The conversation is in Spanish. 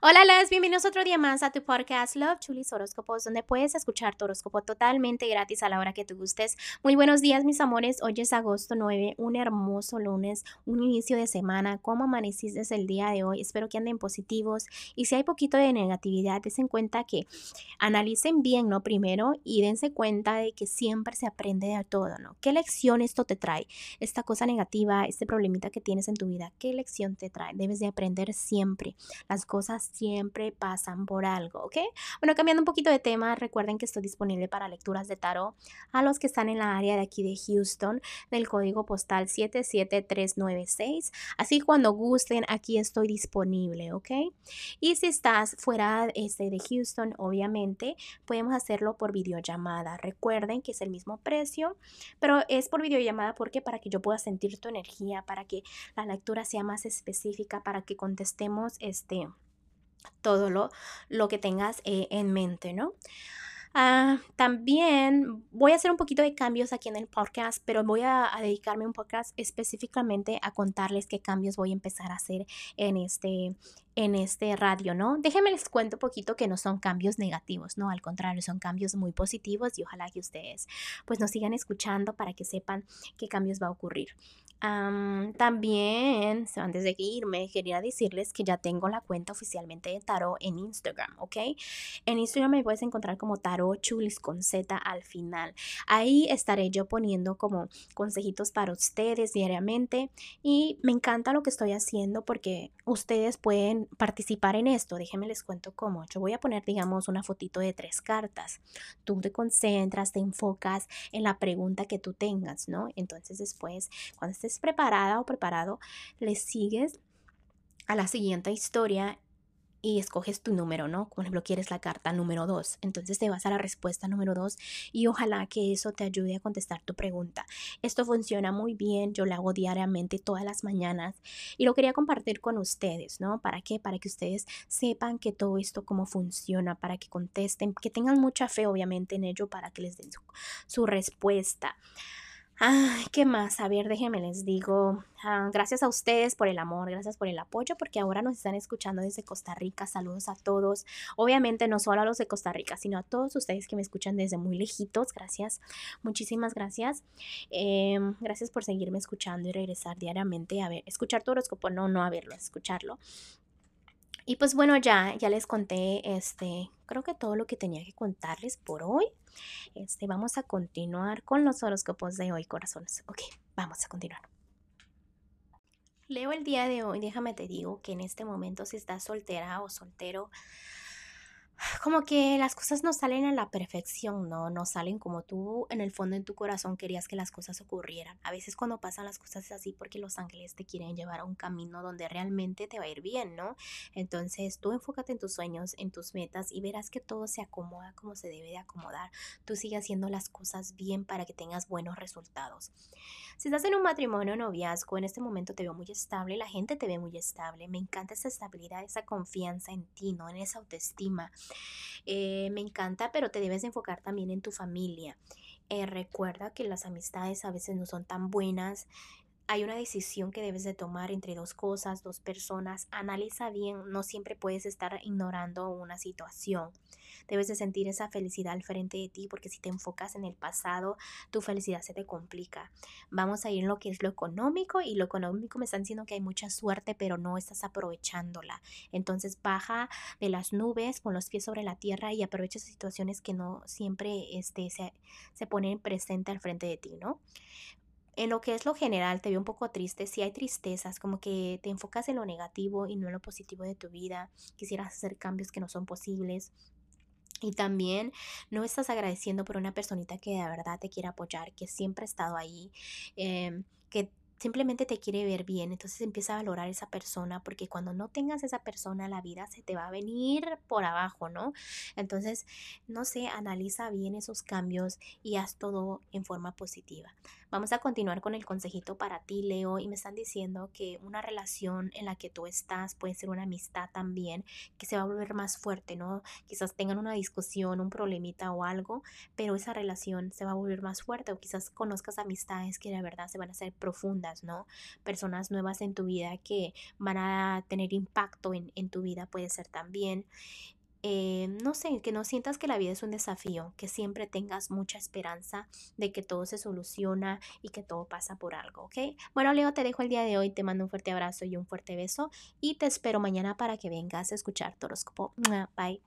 Hola, las bienvenidos otro día más a tu podcast Love Chulis Horóscopos, donde puedes escuchar tu horóscopo totalmente gratis a la hora que te gustes. Muy buenos días, mis amores. Hoy es agosto 9, un hermoso lunes, un inicio de semana. ¿Cómo amaneciste el día de hoy? Espero que anden positivos. Y si hay poquito de negatividad, dense cuenta que analicen bien, ¿no? Primero y dense cuenta de que siempre se aprende de todo, ¿no? ¿Qué lección esto te trae? Esta cosa negativa, este problemita que tienes en tu vida, ¿qué lección te trae? Debes de aprender siempre. Las cosas siempre pasan por algo, ¿ok? Bueno, cambiando un poquito de tema, recuerden que estoy disponible para lecturas de tarot a los que están en la área de aquí de Houston, del código postal 77396. Así cuando gusten, aquí estoy disponible, ¿ok? Y si estás fuera este, de Houston, obviamente, podemos hacerlo por videollamada. Recuerden que es el mismo precio, pero es por videollamada porque para que yo pueda sentir tu energía, para que la lectura sea más específica, para que contestemos este todo lo, lo que tengas eh, en mente, ¿no? Ah, también voy a hacer un poquito de cambios aquí en el podcast, pero voy a, a, dedicarme un podcast específicamente a contarles qué cambios voy a empezar a hacer en este, en este radio, ¿no? Déjenme les cuento un poquito que no son cambios negativos, ¿no? Al contrario, son cambios muy positivos y ojalá que ustedes pues nos sigan escuchando para que sepan qué cambios va a ocurrir. también, antes de irme, quería decirles que ya tengo la cuenta oficialmente de Tarot en Instagram, ¿ok? En Instagram me puedes encontrar como Tarot Chulis con Z al final. Ahí estaré yo poniendo como consejitos para ustedes diariamente y me encanta lo que estoy haciendo porque ustedes pueden participar en esto, déjenme les cuento cómo. Yo voy a poner, digamos, una fotito de tres cartas. Tú te concentras, te enfocas en la pregunta que tú tengas, ¿no? Entonces después, cuando estés preparada o preparado, le sigues a la siguiente historia y escoges tu número, ¿no? Por ejemplo, quieres la carta número 2, entonces te vas a la respuesta número 2 y ojalá que eso te ayude a contestar tu pregunta. Esto funciona muy bien, yo lo hago diariamente todas las mañanas y lo quería compartir con ustedes, ¿no? ¿Para qué? Para que ustedes sepan que todo esto cómo funciona, para que contesten, que tengan mucha fe obviamente en ello para que les den su, su respuesta. Ay, ¿qué más? A ver, déjenme les digo. Ah, gracias a ustedes por el amor, gracias por el apoyo, porque ahora nos están escuchando desde Costa Rica. Saludos a todos. Obviamente no solo a los de Costa Rica, sino a todos ustedes que me escuchan desde muy lejitos. Gracias. Muchísimas gracias. Em, gracias por seguirme escuchando y regresar diariamente a ver, escuchar tu horóscopo, no, no a verlo, escucharlo. Y pues bueno, ya, ya les conté, este, creo que todo lo que tenía que contarles por hoy. Este, vamos a continuar con los horóscopos de hoy, corazones. Ok, vamos a continuar. Leo el día de hoy, déjame te digo que en este momento si estás soltera o soltero, como que las cosas no salen a la perfección, ¿no? No salen como tú en el fondo en tu corazón querías que las cosas ocurrieran. A veces cuando pasan las cosas es así porque los ángeles te quieren llevar a un camino donde realmente te va a ir bien, ¿no? Entonces tú enfócate en tus sueños, en tus metas y verás que todo se acomoda como se debe de acomodar. Tú sigue haciendo las cosas bien para que tengas buenos resultados. Si estás en un matrimonio o noviazgo, en este momento te veo muy estable, la gente te ve muy estable. Me encanta esa estabilidad, esa confianza en ti, ¿no? En esa autoestima. Eh, me encanta, pero te debes enfocar también en tu familia. Eh, recuerda que las amistades a veces no son tan buenas. Hay una decisión que debes de tomar entre dos cosas, dos personas. Analiza bien, no siempre puedes estar ignorando una situación. Debes de sentir esa felicidad al frente de ti porque si te enfocas en el pasado, tu felicidad se te complica. Vamos a ir en lo que es lo económico y lo económico me están diciendo que hay mucha suerte, pero no estás aprovechándola. Entonces baja de las nubes con los pies sobre la tierra y aprovecha situaciones que no siempre este, se, se ponen presente al frente de ti, ¿no? En lo que es lo general te veo un poco triste, si hay tristezas, como que te enfocas en lo negativo y no en lo positivo de tu vida, quisieras hacer cambios que no son posibles, y también no estás agradeciendo por una personita que de verdad te quiere apoyar, que siempre ha estado ahí, em, que simplemente te quiere ver bien. Entonces empieza a valorar esa persona porque cuando no tengas esa persona, la vida se te va a venir por abajo, ¿no? Entonces, no sé, analiza bien esos cambios y haz todo en forma positiva. Vamos a continuar con el consejito para ti, Leo, y me están diciendo que una relación en la que tú estás puede ser una amistad también, que se va a volver más fuerte, ¿no? Quizás tengan una discusión, un problemita o algo, pero esa relación se va a volver más fuerte o quizás conozcas amistades que de verdad se van a hacer profundas, ¿no? Personas nuevas en tu vida que van a tener impacto en, en tu vida puede ser también. Eh, no sé, que no sientas que la vida es un desafío, que siempre tengas mucha esperanza de que todo se soluciona y que todo pasa por algo, ¿ok? Bueno, Leo, te dejo el día de hoy, te mando un fuerte abrazo y un fuerte beso y te espero mañana para que vengas a escuchar tu horóscopo. Bye.